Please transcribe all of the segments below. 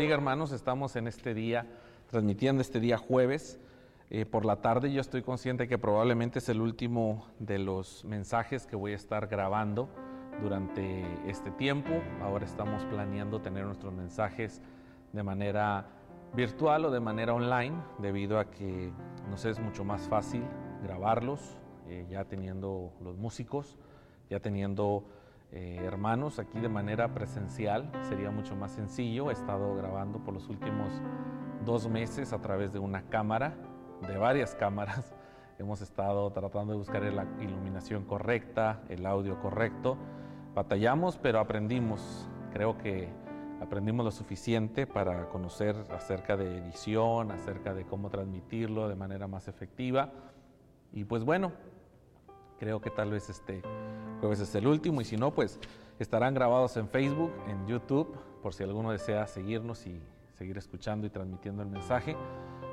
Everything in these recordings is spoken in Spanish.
bendiga hermanos, estamos en este día, transmitiendo este día jueves eh, por la tarde. Yo estoy consciente que probablemente es el último de los mensajes que voy a estar grabando durante este tiempo. Ahora estamos planeando tener nuestros mensajes de manera virtual o de manera online, debido a que nos es mucho más fácil grabarlos, eh, ya teniendo los músicos, ya teniendo eh, hermanos aquí de manera presencial. Sería mucho más sencillo. He estado grabando por los últimos dos meses a través de una cámara, de varias cámaras. Hemos estado tratando de buscar la iluminación correcta, el audio correcto. Batallamos, pero aprendimos. Creo que aprendimos lo suficiente para conocer acerca de edición, acerca de cómo transmitirlo de manera más efectiva. Y pues bueno, creo que tal vez este jueves es el último y si no, pues estarán grabados en Facebook, en YouTube, por si alguno desea seguirnos y seguir escuchando y transmitiendo el mensaje.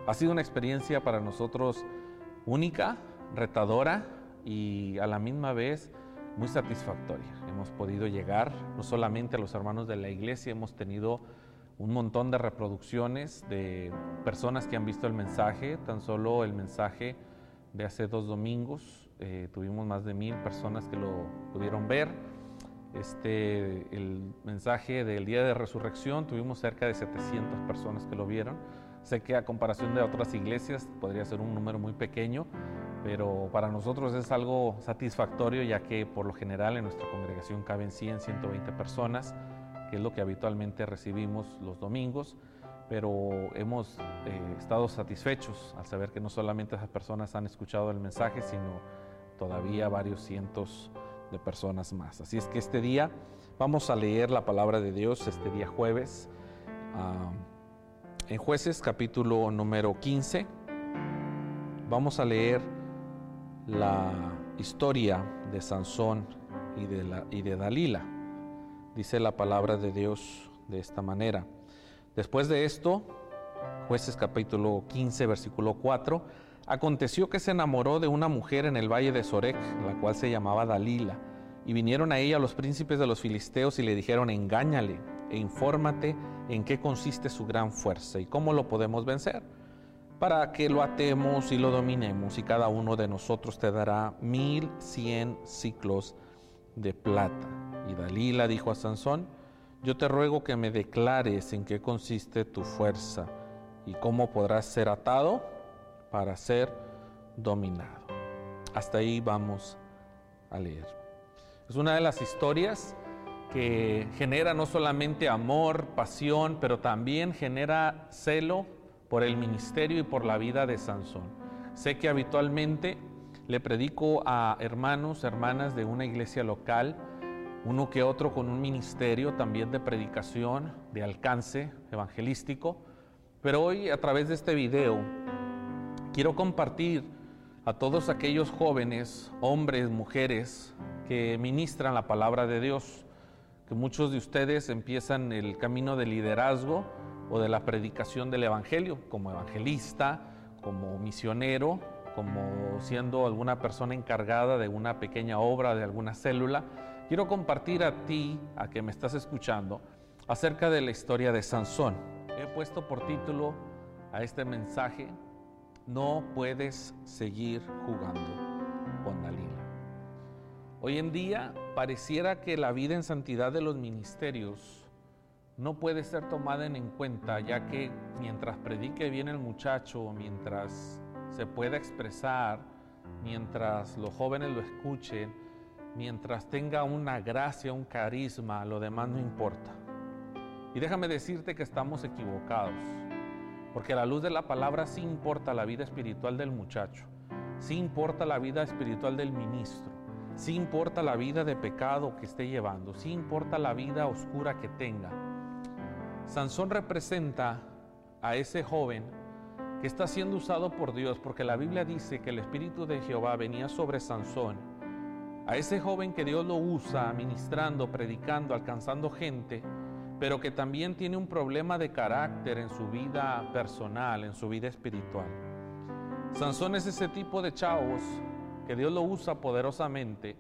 Ha sido una experiencia para nosotros única, retadora y a la misma vez muy satisfactoria. Hemos podido llegar no solamente a los hermanos de la iglesia, hemos tenido un montón de reproducciones de personas que han visto el mensaje, tan solo el mensaje de hace dos domingos. Eh, tuvimos más de mil personas que lo pudieron ver. Este, el mensaje del día de resurrección, tuvimos cerca de 700 personas que lo vieron. Sé que a comparación de otras iglesias podría ser un número muy pequeño, pero para nosotros es algo satisfactorio ya que por lo general en nuestra congregación caben 100, 120 personas, que es lo que habitualmente recibimos los domingos pero hemos eh, estado satisfechos al saber que no solamente esas personas han escuchado el mensaje, sino todavía varios cientos de personas más. Así es que este día vamos a leer la palabra de Dios, este día jueves, ah, en jueces capítulo número 15. Vamos a leer la historia de Sansón y de, y de Dalila. Dice la palabra de Dios de esta manera. Después de esto, jueces capítulo 15, versículo 4, aconteció que se enamoró de una mujer en el valle de Sorek, la cual se llamaba Dalila, y vinieron a ella los príncipes de los filisteos y le dijeron, engáñale e infórmate en qué consiste su gran fuerza y cómo lo podemos vencer, para que lo atemos y lo dominemos, y cada uno de nosotros te dará mil cien ciclos de plata. Y Dalila dijo a Sansón, yo te ruego que me declares en qué consiste tu fuerza y cómo podrás ser atado para ser dominado. Hasta ahí vamos a leer. Es una de las historias que genera no solamente amor, pasión, pero también genera celo por el ministerio y por la vida de Sansón. Sé que habitualmente le predico a hermanos, hermanas de una iglesia local, uno que otro con un ministerio también de predicación, de alcance evangelístico. Pero hoy a través de este video quiero compartir a todos aquellos jóvenes, hombres, mujeres que ministran la palabra de Dios, que muchos de ustedes empiezan el camino del liderazgo o de la predicación del Evangelio como evangelista, como misionero, como siendo alguna persona encargada de una pequeña obra, de alguna célula Quiero compartir a ti, a que me estás escuchando, acerca de la historia de Sansón. He puesto por título a este mensaje, No puedes seguir jugando con Dalila. Hoy en día pareciera que la vida en santidad de los ministerios no puede ser tomada en cuenta, ya que mientras predique bien el muchacho, mientras se pueda expresar, mientras los jóvenes lo escuchen, mientras tenga una gracia, un carisma, lo demás no importa. Y déjame decirte que estamos equivocados, porque la luz de la palabra sí importa la vida espiritual del muchacho, sí importa la vida espiritual del ministro, sí importa la vida de pecado que esté llevando, sí importa la vida oscura que tenga. Sansón representa a ese joven que está siendo usado por Dios, porque la Biblia dice que el Espíritu de Jehová venía sobre Sansón a ese joven que Dios lo usa ministrando, predicando, alcanzando gente, pero que también tiene un problema de carácter en su vida personal, en su vida espiritual. Sansón es ese tipo de chavos que Dios lo usa poderosamente,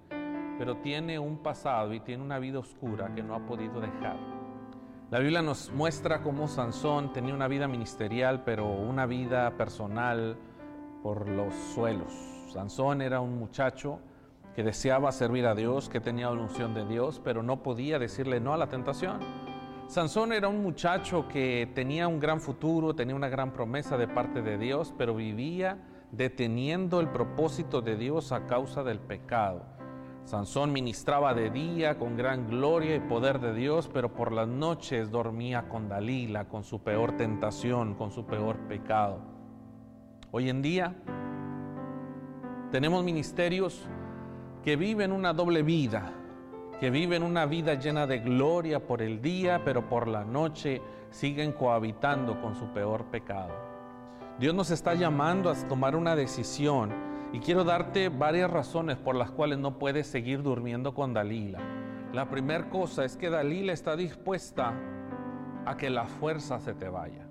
pero tiene un pasado y tiene una vida oscura que no ha podido dejar. La Biblia nos muestra cómo Sansón tenía una vida ministerial, pero una vida personal por los suelos. Sansón era un muchacho que deseaba servir a Dios, que tenía la unción de Dios, pero no podía decirle no a la tentación. Sansón era un muchacho que tenía un gran futuro, tenía una gran promesa de parte de Dios, pero vivía deteniendo el propósito de Dios a causa del pecado. Sansón ministraba de día con gran gloria y poder de Dios, pero por las noches dormía con Dalila, con su peor tentación, con su peor pecado. Hoy en día tenemos ministerios que viven una doble vida, que viven una vida llena de gloria por el día, pero por la noche siguen cohabitando con su peor pecado. Dios nos está llamando a tomar una decisión y quiero darte varias razones por las cuales no puedes seguir durmiendo con Dalila. La primera cosa es que Dalila está dispuesta a que la fuerza se te vaya.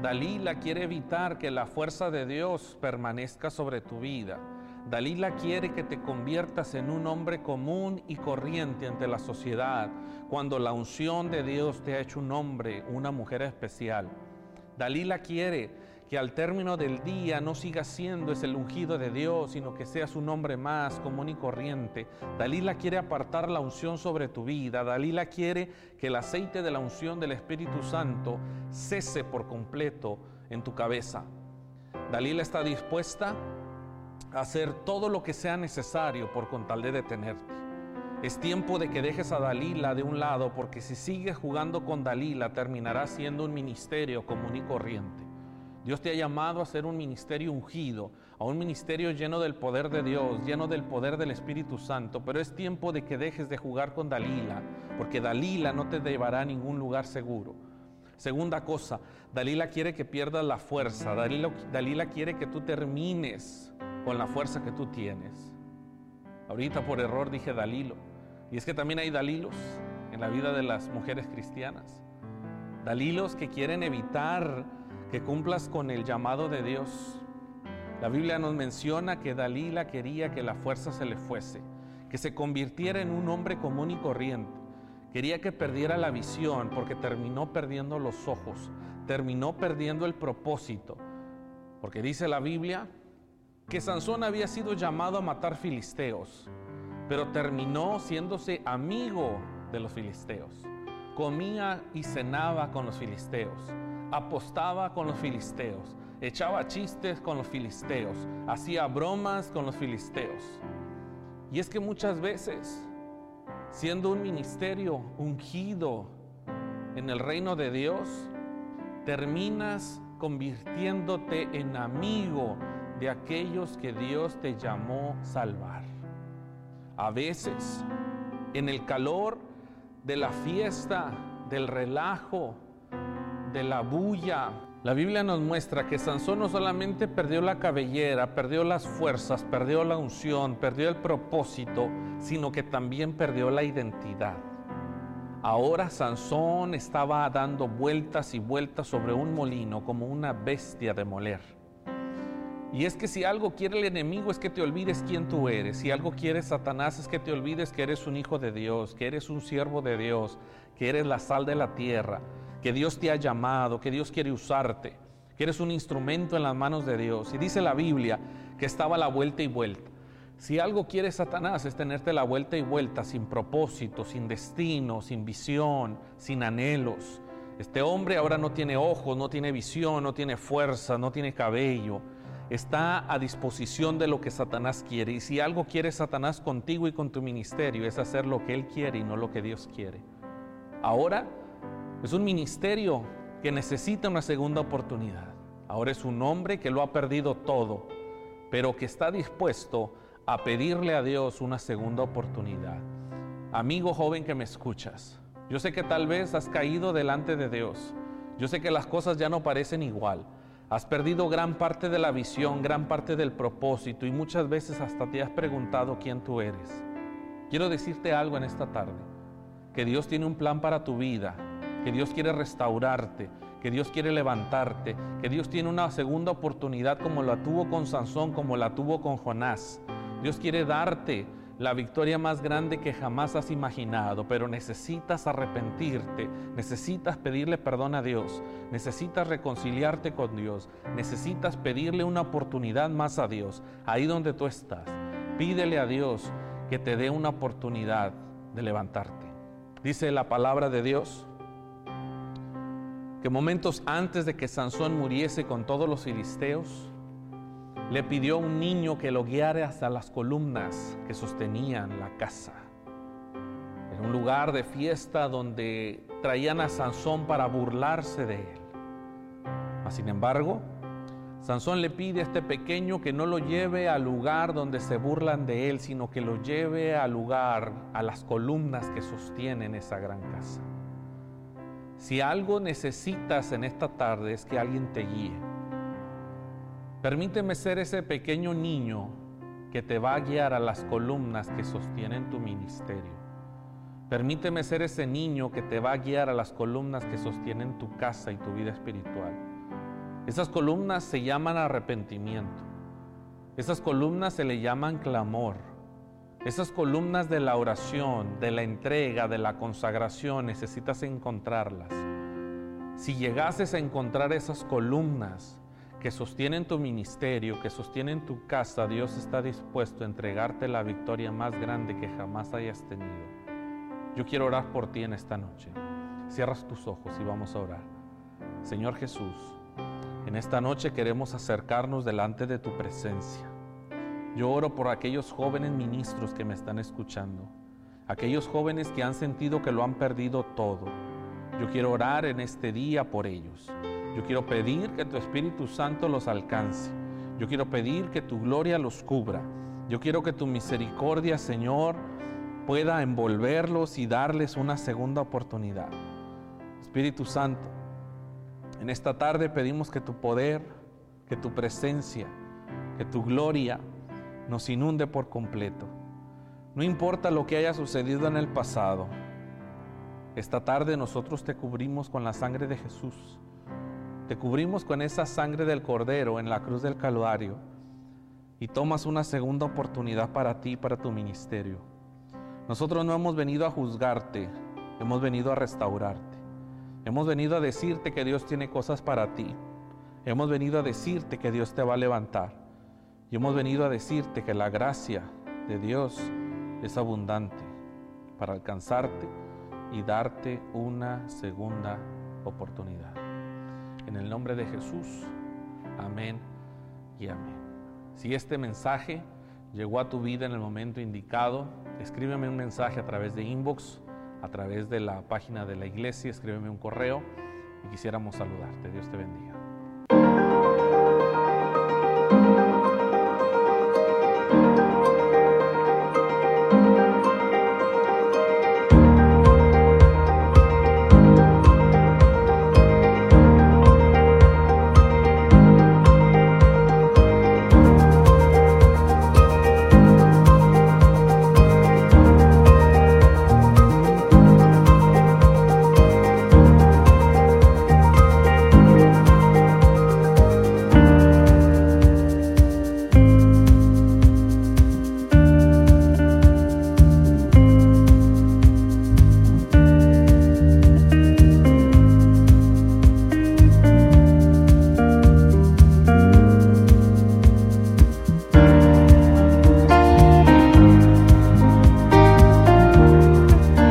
Dalila quiere evitar que la fuerza de Dios permanezca sobre tu vida. Dalila quiere que te conviertas en un hombre común y corriente ante la sociedad, cuando la unción de Dios te ha hecho un hombre, una mujer especial. Dalila quiere que al término del día no sigas siendo ese ungido de Dios, sino que seas un hombre más común y corriente. Dalila quiere apartar la unción sobre tu vida. Dalila quiere que el aceite de la unción del Espíritu Santo cese por completo en tu cabeza. Dalila está dispuesta hacer todo lo que sea necesario por con tal de detenerte. Es tiempo de que dejes a Dalila de un lado, porque si sigues jugando con Dalila terminará siendo un ministerio común y corriente. Dios te ha llamado a ser un ministerio ungido, a un ministerio lleno del poder de Dios, lleno del poder del Espíritu Santo, pero es tiempo de que dejes de jugar con Dalila, porque Dalila no te llevará a ningún lugar seguro. Segunda cosa, Dalila quiere que pierdas la fuerza, Dalila, Dalila quiere que tú termines con la fuerza que tú tienes. Ahorita por error dije Dalilo, y es que también hay Dalilos en la vida de las mujeres cristianas. Dalilos que quieren evitar que cumplas con el llamado de Dios. La Biblia nos menciona que Dalila quería que la fuerza se le fuese, que se convirtiera en un hombre común y corriente. Quería que perdiera la visión porque terminó perdiendo los ojos, terminó perdiendo el propósito. Porque dice la Biblia que Sansón había sido llamado a matar filisteos, pero terminó siéndose amigo de los filisteos. Comía y cenaba con los filisteos apostaba con los filisteos, echaba chistes con los filisteos, hacía bromas con los filisteos. Y es que muchas veces, siendo un ministerio ungido en el reino de Dios, terminas convirtiéndote en amigo de aquellos que Dios te llamó salvar. A veces, en el calor de la fiesta, del relajo, de la bulla. La Biblia nos muestra que Sansón no solamente perdió la cabellera, perdió las fuerzas, perdió la unción, perdió el propósito, sino que también perdió la identidad. Ahora Sansón estaba dando vueltas y vueltas sobre un molino como una bestia de moler. Y es que si algo quiere el enemigo es que te olvides quién tú eres. Si algo quiere Satanás es que te olvides que eres un hijo de Dios, que eres un siervo de Dios, que eres la sal de la tierra que Dios te ha llamado, que Dios quiere usarte, que eres un instrumento en las manos de Dios. Y dice la Biblia que estaba la vuelta y vuelta. Si algo quiere Satanás es tenerte la vuelta y vuelta sin propósito, sin destino, sin visión, sin anhelos. Este hombre ahora no tiene ojos, no tiene visión, no tiene fuerza, no tiene cabello. Está a disposición de lo que Satanás quiere. Y si algo quiere Satanás contigo y con tu ministerio es hacer lo que él quiere y no lo que Dios quiere. Ahora es un ministerio que necesita una segunda oportunidad. Ahora es un hombre que lo ha perdido todo, pero que está dispuesto a pedirle a Dios una segunda oportunidad. Amigo joven que me escuchas, yo sé que tal vez has caído delante de Dios. Yo sé que las cosas ya no parecen igual. Has perdido gran parte de la visión, gran parte del propósito y muchas veces hasta te has preguntado quién tú eres. Quiero decirte algo en esta tarde, que Dios tiene un plan para tu vida que Dios quiere restaurarte, que Dios quiere levantarte, que Dios tiene una segunda oportunidad como la tuvo con Sansón, como la tuvo con Jonás. Dios quiere darte la victoria más grande que jamás has imaginado, pero necesitas arrepentirte, necesitas pedirle perdón a Dios, necesitas reconciliarte con Dios, necesitas pedirle una oportunidad más a Dios, ahí donde tú estás. Pídele a Dios que te dé una oportunidad de levantarte. Dice la palabra de Dios que momentos antes de que Sansón muriese con todos los filisteos, le pidió a un niño que lo guiara hasta las columnas que sostenían la casa. En un lugar de fiesta donde traían a Sansón para burlarse de él. Mas, sin embargo, Sansón le pide a este pequeño que no lo lleve al lugar donde se burlan de él, sino que lo lleve al lugar, a las columnas que sostienen esa gran casa. Si algo necesitas en esta tarde es que alguien te guíe Permíteme ser ese pequeño niño que te va a guiar a las columnas que sostienen tu ministerio. Permíteme ser ese niño que te va a guiar a las columnas que sostienen tu casa y tu vida espiritual. Esas columnas se llaman arrepentimiento. Esas columnas se le llaman clamor. Esas columnas de la oración, de la entrega, de la consagración, necesitas encontrarlas. Si llegases a encontrar esas columnas, que sostienen tu ministerio, que sostienen tu casa, Dios está dispuesto a entregarte la victoria más grande que jamás hayas tenido. Yo quiero orar por ti en esta noche. Cierras tus ojos y vamos a orar. Señor Jesús, en esta noche queremos acercarnos delante de tu presencia. Yo oro por aquellos jóvenes ministros que me están escuchando, aquellos jóvenes que han sentido que lo han perdido todo. Yo quiero orar en este día por ellos. Yo quiero pedir que tu Espíritu Santo los alcance. Yo quiero pedir que tu gloria los cubra. Yo quiero que tu misericordia, Señor, pueda envolverlos y darles una segunda oportunidad. Espíritu Santo, en esta tarde pedimos que tu poder, que tu presencia, que tu gloria nos inunde por completo. No importa lo que haya sucedido en el pasado, esta tarde nosotros te cubrimos con la sangre de Jesús. Te cubrimos con esa sangre del Cordero en la cruz del Calvario y tomas una segunda oportunidad para ti, para tu ministerio. Nosotros no hemos venido a juzgarte, hemos venido a restaurarte. Hemos venido a decirte que Dios tiene cosas para ti. Hemos venido a decirte que Dios te va a levantar. Y hemos venido a decirte que la gracia de Dios es abundante para alcanzarte y darte una segunda oportunidad. En el nombre de Jesús. Amén y amén. Si este mensaje llegó a tu vida en el momento indicado, escríbeme un mensaje a través de inbox, a través de la página de la iglesia, escríbeme un correo y quisiéramos saludarte. Dios te bendiga.